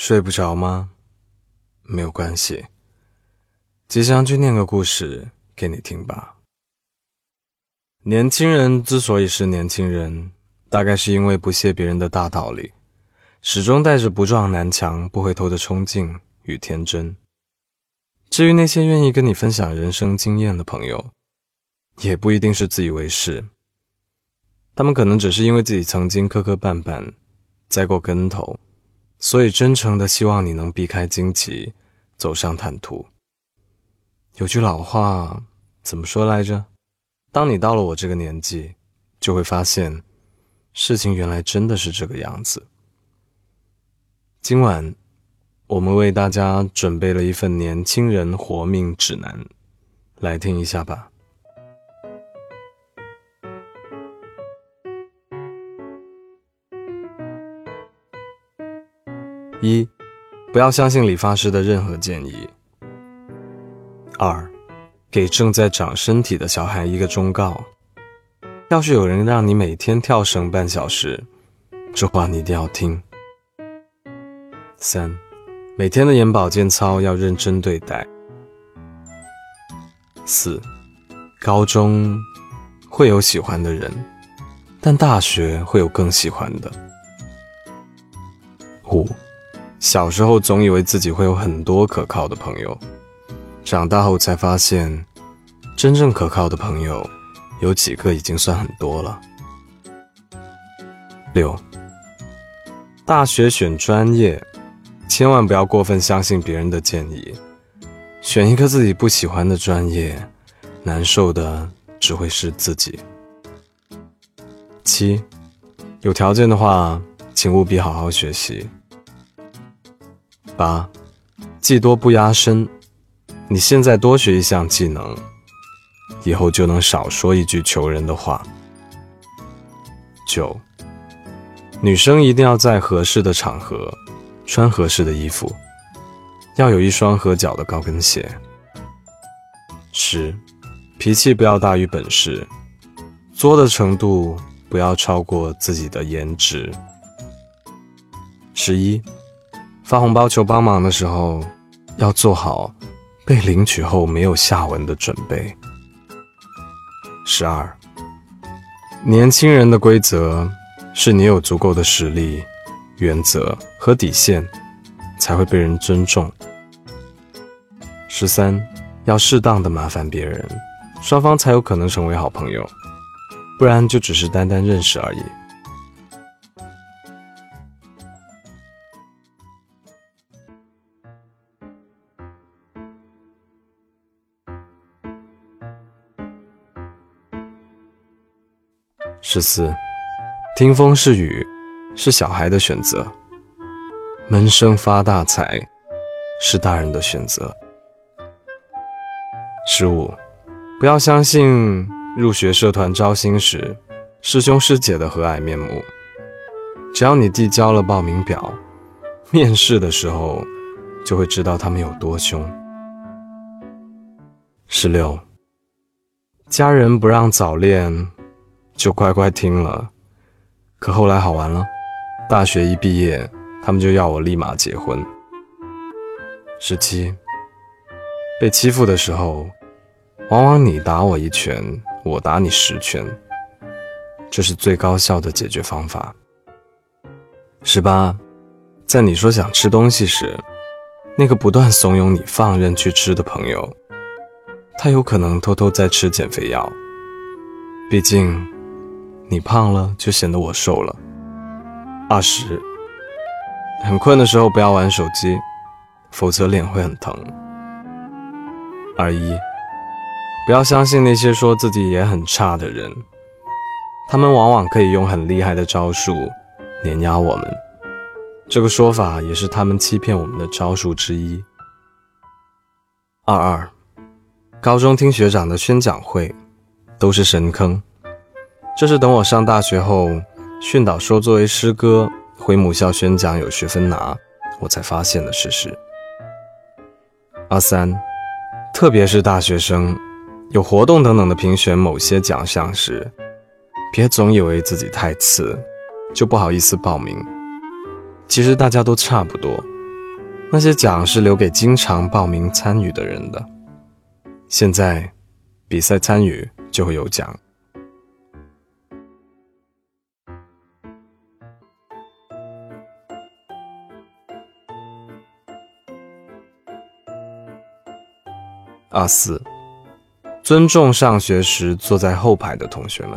睡不着吗？没有关系，吉祥君念个故事给你听吧。年轻人之所以是年轻人，大概是因为不屑别人的大道理，始终带着不撞南墙不回头的冲劲与天真。至于那些愿意跟你分享人生经验的朋友，也不一定是自以为是，他们可能只是因为自己曾经磕磕绊绊，栽过跟头。所以，真诚的希望你能避开荆棘，走上坦途。有句老话怎么说来着？当你到了我这个年纪，就会发现，事情原来真的是这个样子。今晚，我们为大家准备了一份年轻人活命指南，来听一下吧。一，不要相信理发师的任何建议。二，给正在长身体的小孩一个忠告：要是有人让你每天跳绳半小时，这话你一定要听。三，每天的眼保健操要认真对待。四，高中会有喜欢的人，但大学会有更喜欢的。五。小时候总以为自己会有很多可靠的朋友，长大后才发现，真正可靠的朋友有几个已经算很多了。六，大学选专业，千万不要过分相信别人的建议，选一个自己不喜欢的专业，难受的只会是自己。七，有条件的话，请务必好好学习。八，技多不压身。你现在多学一项技能，以后就能少说一句求人的话。九，女生一定要在合适的场合穿合适的衣服，要有一双合脚的高跟鞋。十，脾气不要大于本事，作的程度不要超过自己的颜值。十一。发红包求帮忙的时候，要做好被领取后没有下文的准备。十二，年轻人的规则是你有足够的实力、原则和底线，才会被人尊重。十三，要适当的麻烦别人，双方才有可能成为好朋友，不然就只是单单认识而已。十四，听风是雨，是小孩的选择；闷声发大财，是大人的选择。十五，不要相信入学社团招新时师兄师姐的和蔼面目，只要你递交了报名表，面试的时候就会知道他们有多凶。十六，家人不让早恋。就乖乖听了，可后来好玩了。大学一毕业，他们就要我立马结婚。十七，被欺负的时候，往往你打我一拳，我打你十拳，这是最高效的解决方法。十八，在你说想吃东西时，那个不断怂恿你放任去吃的朋友，他有可能偷偷在吃减肥药。毕竟。你胖了，就显得我瘦了。二十，很困的时候不要玩手机，否则脸会很疼。二一，不要相信那些说自己也很差的人，他们往往可以用很厉害的招数碾压我们。这个说法也是他们欺骗我们的招数之一。二二，高中听学长的宣讲会，都是神坑。这是等我上大学后，训导说作为师哥回母校宣讲有学分拿，我才发现的事实。阿三，特别是大学生，有活动等等的评选某些奖项时，别总以为自己太次，就不好意思报名。其实大家都差不多，那些奖是留给经常报名参与的人的。现在，比赛参与就会有奖。二四，尊重上学时坐在后排的同学们，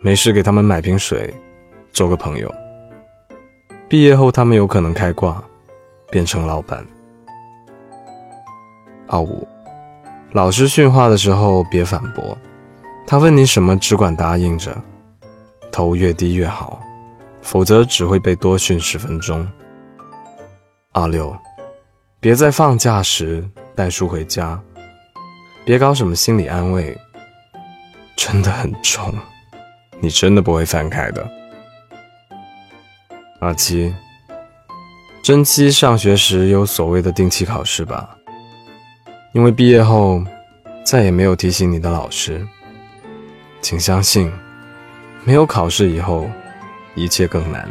没事给他们买瓶水，做个朋友。毕业后，他们有可能开挂，变成老板。二五，老师训话的时候别反驳，他问你什么只管答应着，头越低越好，否则只会被多训十分钟。二六，别在放假时带书回家，别搞什么心理安慰，真的很重，你真的不会翻开的。二七，珍惜上学时有所谓的定期考试吧？因为毕业后再也没有提醒你的老师，请相信，没有考试以后，一切更难。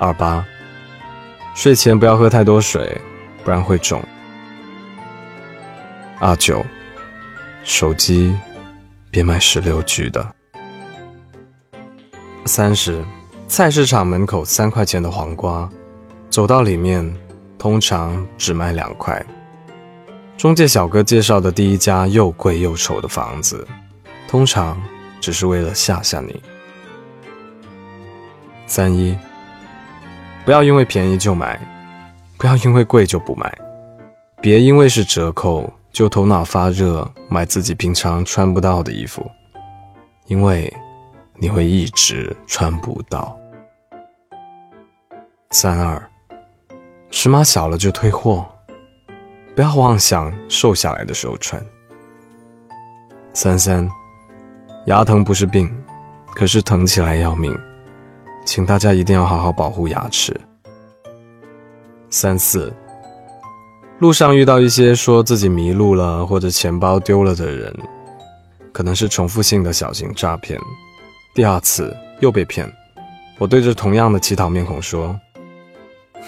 二八，睡前不要喝太多水，不然会肿。二九，手机别买十六 G 的。三十。菜市场门口三块钱的黄瓜，走到里面，通常只卖两块。中介小哥介绍的第一家又贵又丑的房子，通常只是为了吓吓你。三一，不要因为便宜就买，不要因为贵就不买，别因为是折扣就头脑发热买自己平常穿不到的衣服，因为你会一直穿不到。三二，尺码小了就退货，不要妄想瘦下来的时候穿。三三，牙疼不是病，可是疼起来要命，请大家一定要好好保护牙齿。三四，路上遇到一些说自己迷路了或者钱包丢了的人，可能是重复性的小型诈骗，第二次又被骗，我对着同样的乞讨面孔说。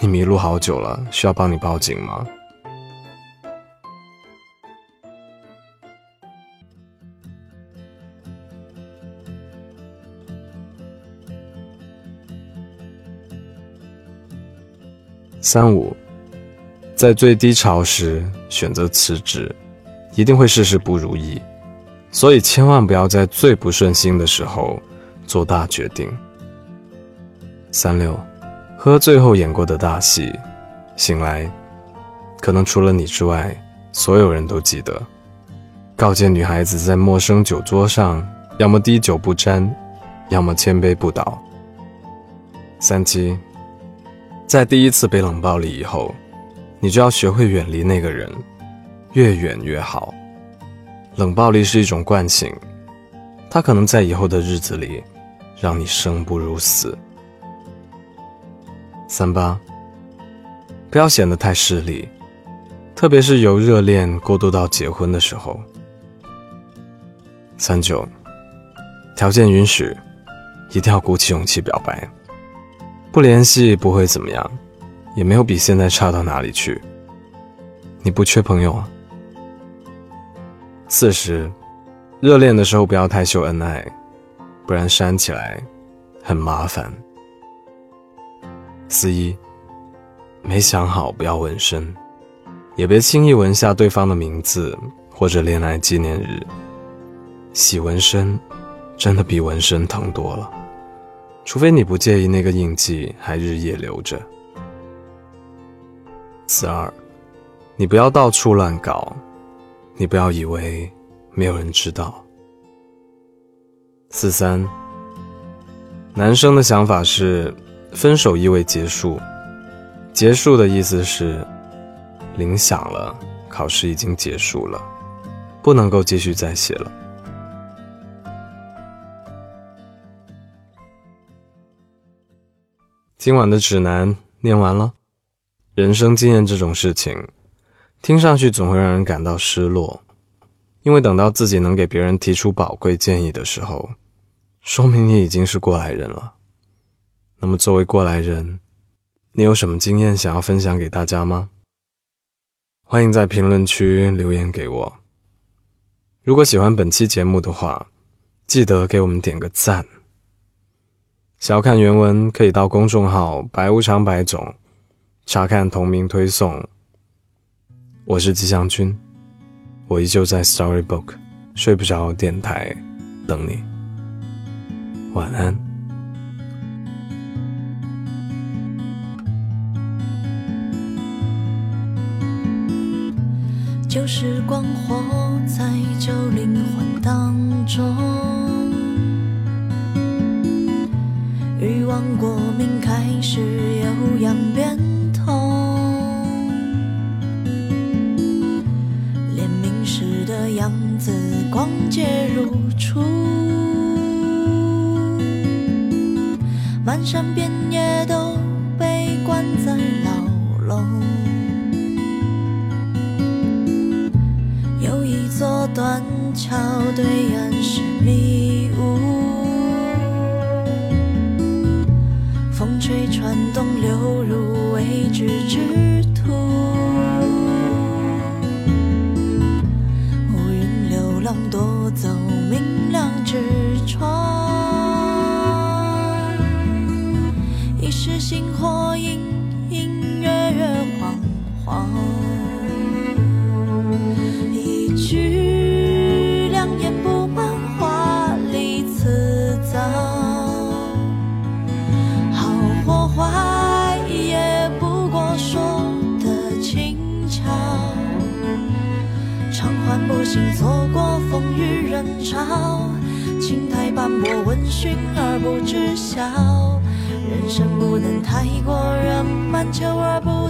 你迷路好久了，需要帮你报警吗？三五，在最低潮时选择辞职，一定会事事不如意，所以千万不要在最不顺心的时候做大决定。三六。喝醉后演过的大戏，醒来，可能除了你之外，所有人都记得。告诫女孩子在陌生酒桌上，要么滴酒不沾，要么千杯不倒。三七，在第一次被冷暴力以后，你就要学会远离那个人，越远越好。冷暴力是一种惯性，它可能在以后的日子里，让你生不如死。三八，不要显得太势利，特别是由热恋过渡到结婚的时候。三九，条件允许，一定要鼓起勇气表白。不联系不会怎么样，也没有比现在差到哪里去。你不缺朋友啊。四十，热恋的时候不要太秀恩爱，不然删起来很麻烦。四一，没想好不要纹身，也别轻易纹下对方的名字或者恋爱纪念日。洗纹身，真的比纹身疼多了，除非你不介意那个印记还日夜留着。四二，你不要到处乱搞，你不要以为没有人知道。四三，男生的想法是。分手意味结束，结束的意思是，铃响了，考试已经结束了，不能够继续再写了。今晚的指南念完了，人生经验这种事情，听上去总会让人感到失落，因为等到自己能给别人提出宝贵建议的时候，说明你已经是过来人了。那么，作为过来人，你有什么经验想要分享给大家吗？欢迎在评论区留言给我。如果喜欢本期节目的话，记得给我们点个赞。想要看原文，可以到公众号“白无常白总”查看同名推送。我是吉祥君，我依旧在 Storybook 睡不着电台等你。晚安。旧时光活在旧灵魂当中，欲望过敏开始有样变光洁如初，漫山遍野都被关在牢笼。有一座断桥对岸是迷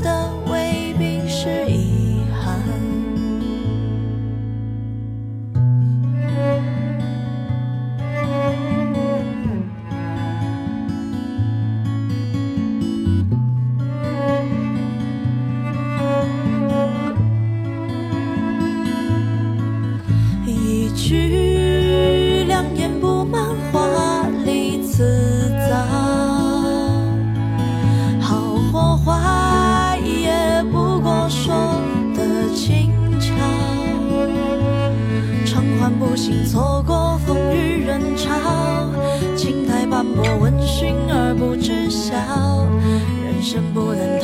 的心错过风雨人潮，青苔斑驳，闻讯而不知晓。人生不能。